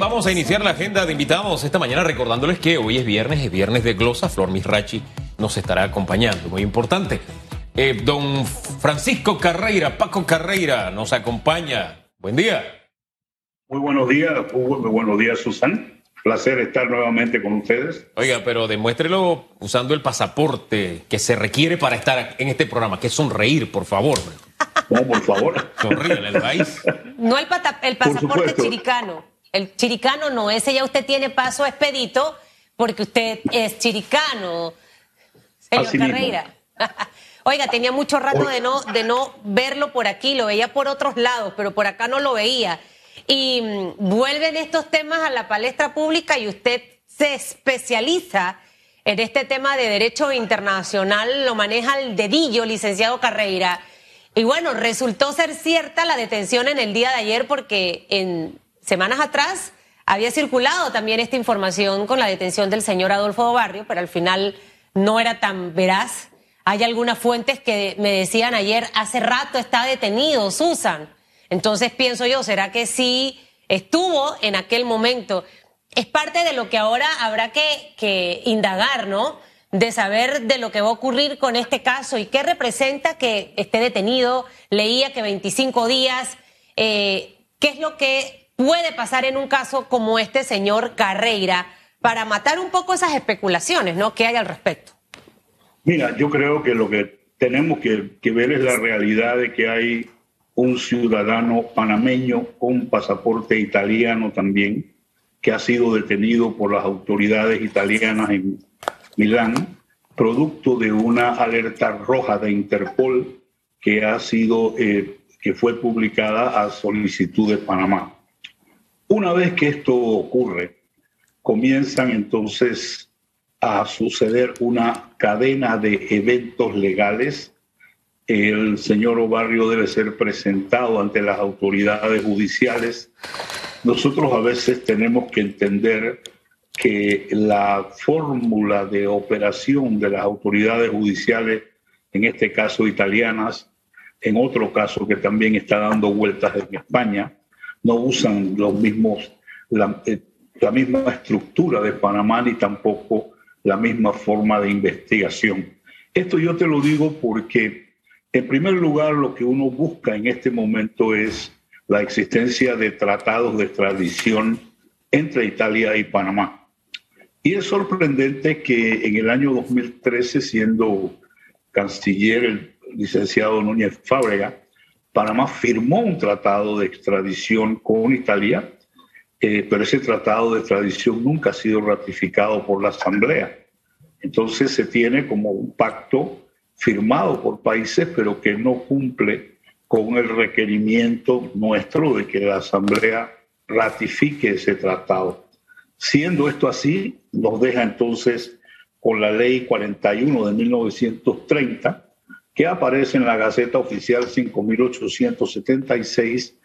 vamos a iniciar la agenda de invitados esta mañana recordándoles que hoy es viernes, es viernes de glosa. Flor Misrachi nos estará acompañando, muy importante. Eh, don Francisco Carreira, Paco Carreira, nos acompaña. Buen día. Muy buenos días, muy buenos días, Susan. Placer estar nuevamente con ustedes. Oiga, pero demuéstrelo usando el pasaporte que se requiere para estar en este programa, que es sonreír, por favor. No, por favor. Sonríe el país. No el, el pasaporte chiricano. El chiricano no, ese ya usted tiene paso expedito porque usted es chiricano. Señor Carreira. Oiga, tenía mucho rato de no, de no verlo por aquí, lo veía por otros lados, pero por acá no lo veía. Y mm, vuelven estos temas a la palestra pública y usted se especializa en este tema de derecho internacional, lo maneja el dedillo, licenciado Carreira. Y bueno, resultó ser cierta la detención en el día de ayer porque en semanas atrás había circulado también esta información con la detención del señor Adolfo Barrio, pero al final no era tan veraz hay algunas fuentes que me decían ayer, hace rato está detenido Susan. Entonces pienso yo, ¿será que sí estuvo en aquel momento? Es parte de lo que ahora habrá que, indagar, ¿no? De saber de lo que va a ocurrir con este caso y qué representa que esté detenido. Leía que 25 días. Eh, ¿Qué es lo que puede pasar en un caso como este señor Carreira para matar un poco esas especulaciones, ¿no? ¿Qué hay al respecto? Mira, yo creo que lo que tenemos que, ver es la realidad de que hay un ciudadano panameño con pasaporte italiano también, que ha sido detenido por las autoridades italianas en Milán, producto de una alerta roja de Interpol que ha sido, eh, que fue publicada a solicitud de Panamá. Una vez que esto ocurre, comienzan entonces a suceder una cadena de eventos legales. El señor Obarrio debe ser presentado ante las autoridades judiciales. Nosotros a veces tenemos que entender que la fórmula de operación de las autoridades judiciales, en este caso italianas, en otro caso que también está dando vueltas en España, no usan los mismos, la, eh, la misma estructura de Panamá ni tampoco la misma forma de investigación. Esto yo te lo digo porque, en primer lugar, lo que uno busca en este momento es la existencia de tratados de extradición entre Italia y Panamá. Y es sorprendente que en el año 2013, siendo canciller el licenciado Núñez Fábrega, Panamá firmó un tratado de extradición con Italia eh, pero ese tratado de extradición nunca ha sido ratificado por la Asamblea. Entonces se tiene como un pacto firmado por países, pero que no cumple con el requerimiento nuestro de que la Asamblea ratifique ese tratado. Siendo esto así, nos deja entonces con la ley 41 de 1930, que aparece en la Gaceta Oficial 5876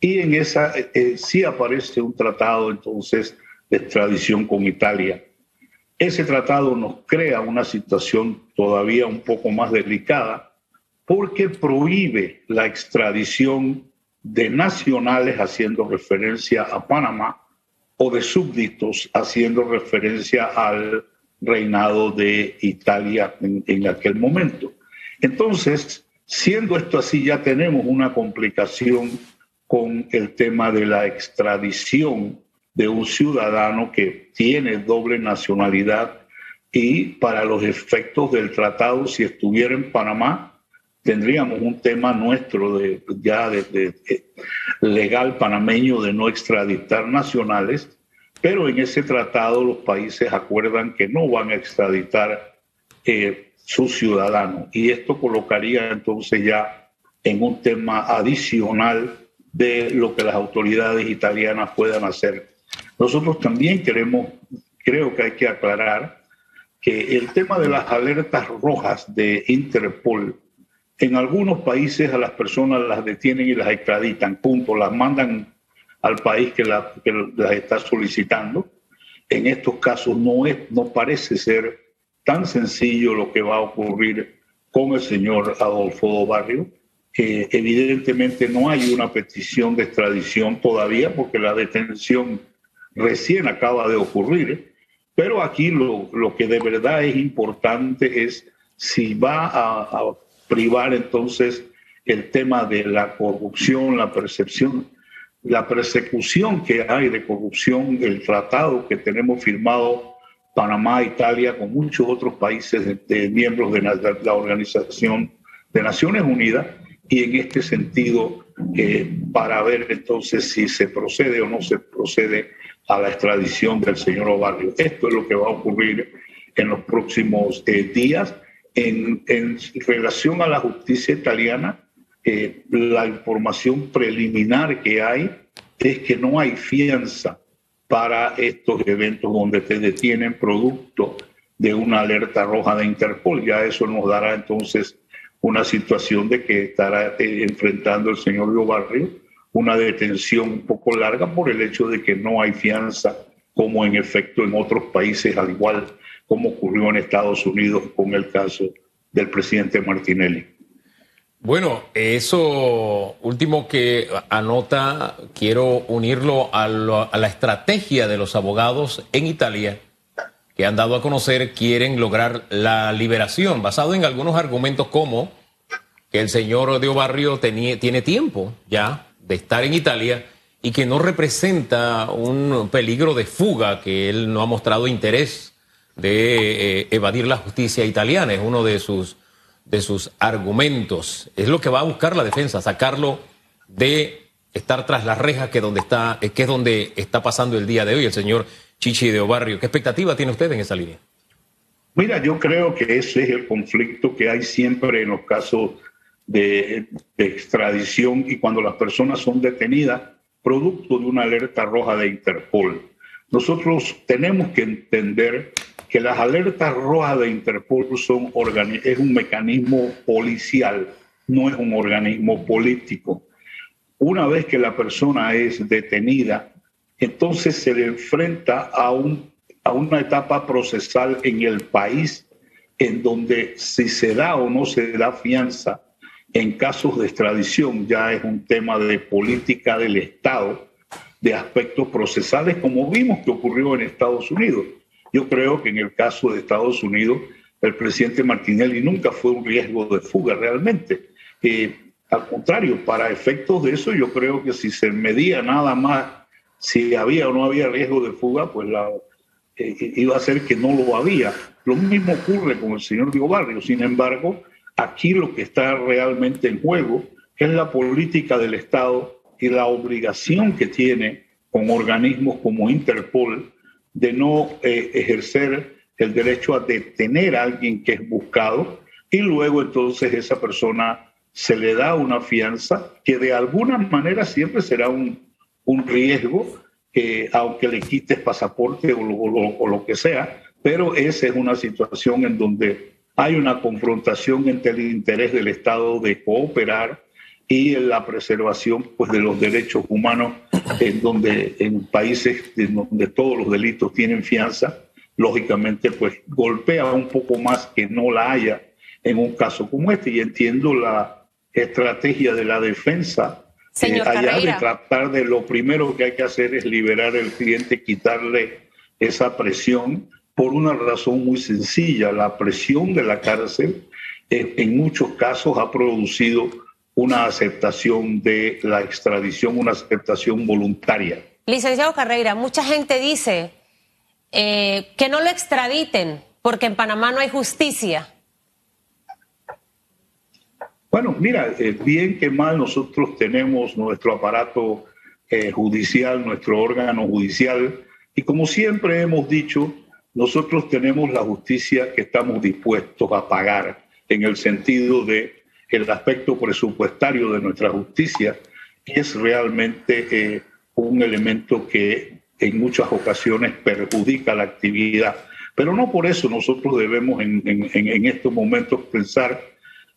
y en esa eh, sí aparece un tratado entonces de extradición con Italia. Ese tratado nos crea una situación todavía un poco más delicada porque prohíbe la extradición de nacionales haciendo referencia a Panamá o de súbditos haciendo referencia al reinado de Italia en, en aquel momento. Entonces, siendo esto así, ya tenemos una complicación con el tema de la extradición de un ciudadano que tiene doble nacionalidad y para los efectos del tratado, si estuviera en Panamá, tendríamos un tema nuestro de, ya de, legal panameño de no extraditar nacionales, pero en ese tratado los países acuerdan que no van a extraditar eh, sus ciudadanos y esto colocaría entonces ya en un tema adicional de lo que las autoridades italianas puedan hacer. Nosotros también queremos, creo que hay que aclarar que el tema de las alertas rojas de Interpol, en algunos países a las personas las detienen y las extraditan, punto, las mandan al país que, las está solicitando. En estos casos no, es, no parece ser tan sencillo lo que va a ocurrir con el señor Adolfo Barrio que evidentemente no hay una petición de extradición todavía porque la detención recién acaba de ocurrir, pero aquí lo, lo que de verdad es importante es si va a, privar entonces el tema de la corrupción, la percepción, la persecución que hay de corrupción, el tratado que tenemos firmado Panamá, Italia, con muchos otros países miembros de la, Organización de Naciones Unidas, y en este sentido, eh, para ver entonces si se procede o no se procede a la extradición del señor Obarrio. Esto es lo que va a ocurrir en los próximos eh, días. En, relación a la justicia italiana, eh, la información preliminar que hay es que no hay fianza para estos eventos donde te detienen producto de una alerta roja de Interpol. Ya eso nos dará entonces una situación de que estará eh, enfrentando el señor Barrio una detención un poco larga por el hecho de que no hay fianza, como en efecto en otros países, al igual como ocurrió en Estados Unidos con el caso del presidente Martinelli. Bueno, eso último que anota, quiero unirlo a, a, la estrategia de los abogados en Italia, que han dado a conocer, quieren lograr la liberación, basado en algunos argumentos como que el señor de Obarrio tenía, tiene tiempo ya de estar en Italia y que no representa un peligro de fuga, que él no ha mostrado interés de eh, evadir la justicia italiana, es uno de sus, de sus argumentos. Es lo que va a buscar la defensa, sacarlo de estar tras las rejas, que, donde está, que es donde está pasando el día de hoy el señor Chichi de Obarrio. ¿Qué expectativa tiene usted en esa línea? Mira, yo creo que ese es el conflicto que hay siempre en los casos de, extradición y cuando las personas son detenidas producto de una alerta roja de Interpol. Nosotros tenemos que entender que las alertas rojas de Interpol son es un mecanismo policial, no es un organismo político. Una vez que la persona es detenida, entonces se le enfrenta a, un, a una etapa procesal en el país en donde si se da o no se da fianza, en casos de extradición ya es un tema de política del Estado, de aspectos procesales, como vimos que ocurrió en Estados Unidos. Yo creo que en el caso de Estados Unidos, el presidente Martinelli nunca fue un riesgo de fuga realmente. Eh, al contrario, para efectos de eso, yo creo que si se medía nada más si había o no había riesgo de fuga, pues eh, iba a ser que no lo había. Lo mismo ocurre con el señor Diego Barrio. Sin embargo, Aquí lo que está realmente en juego es la política del Estado y la obligación que tiene con organismos como Interpol de no eh, ejercer el derecho a detener a alguien que es buscado y luego entonces esa persona se le da una fianza que de alguna manera siempre será un, un riesgo, que aunque le quites pasaporte o o lo que sea, pero esa es una situación en donde hay una confrontación entre el interés del Estado de cooperar y la preservación pues, de los derechos humanos, en donde en países donde todos los delitos tienen fianza, lógicamente pues golpea un poco más que no la haya en un caso como este. Y entiendo la estrategia de la defensa eh, allá de tratar de lo primero que hay que hacer es liberar al cliente, quitarle esa presión por una razón muy sencilla. La presión de la cárcel eh, en muchos casos ha producido una aceptación de la extradición, una aceptación voluntaria. Licenciado Carreira, mucha gente dice eh, que no lo extraditen porque en Panamá no hay justicia. Bueno, mira, eh, bien que mal nosotros tenemos nuestro aparato judicial, nuestro órgano judicial, y como siempre hemos dicho, nosotros tenemos la justicia que estamos dispuestos a pagar en el sentido de el aspecto presupuestario de nuestra justicia es realmente eh, un elemento que en muchas ocasiones perjudica la actividad. Pero no por eso nosotros debemos en, estos momentos pensar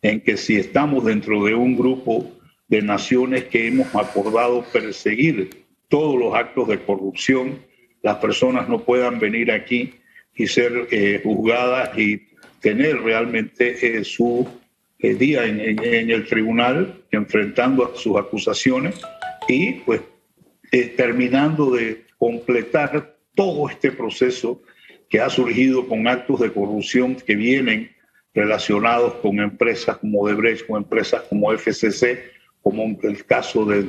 en que si estamos dentro de un grupo de naciones que hemos acordado perseguir todos los actos de corrupción, las personas no puedan venir aquí y ser eh, juzgadas y tener realmente eh, su eh, día en, el tribunal enfrentando sus acusaciones y pues terminando de completar todo este proceso que ha surgido con actos de corrupción que vienen relacionados con empresas como Debrecht, con empresas como FCC, como el caso de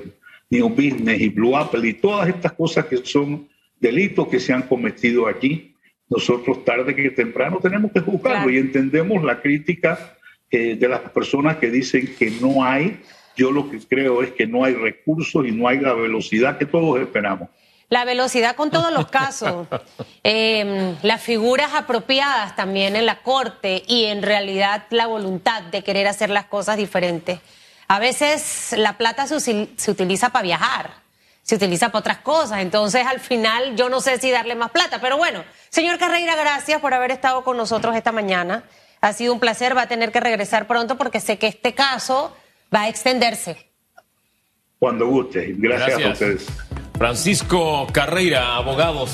New Business y Blue Apple y todas estas cosas que son delitos que se han cometido aquí. Nosotros tarde que temprano tenemos que juzgarlo y entendemos la crítica eh, de las personas que dicen que no hay. Yo lo que creo es que no hay recursos y no hay la velocidad que todos esperamos. La velocidad con todos los casos, em, las figuras apropiadas también en la corte y en realidad la voluntad de querer hacer las cosas diferentes. A veces la plata se, se utiliza para viajar, se utiliza para otras cosas, entonces al final yo no sé si darle más plata, pero bueno, señor Carreira, gracias por haber estado con nosotros esta mañana. Ha sido un placer, va a tener que regresar pronto porque sé que este caso va a extenderse. Cuando guste, gracias, gracias. a ustedes. Francisco Carreira, abogado.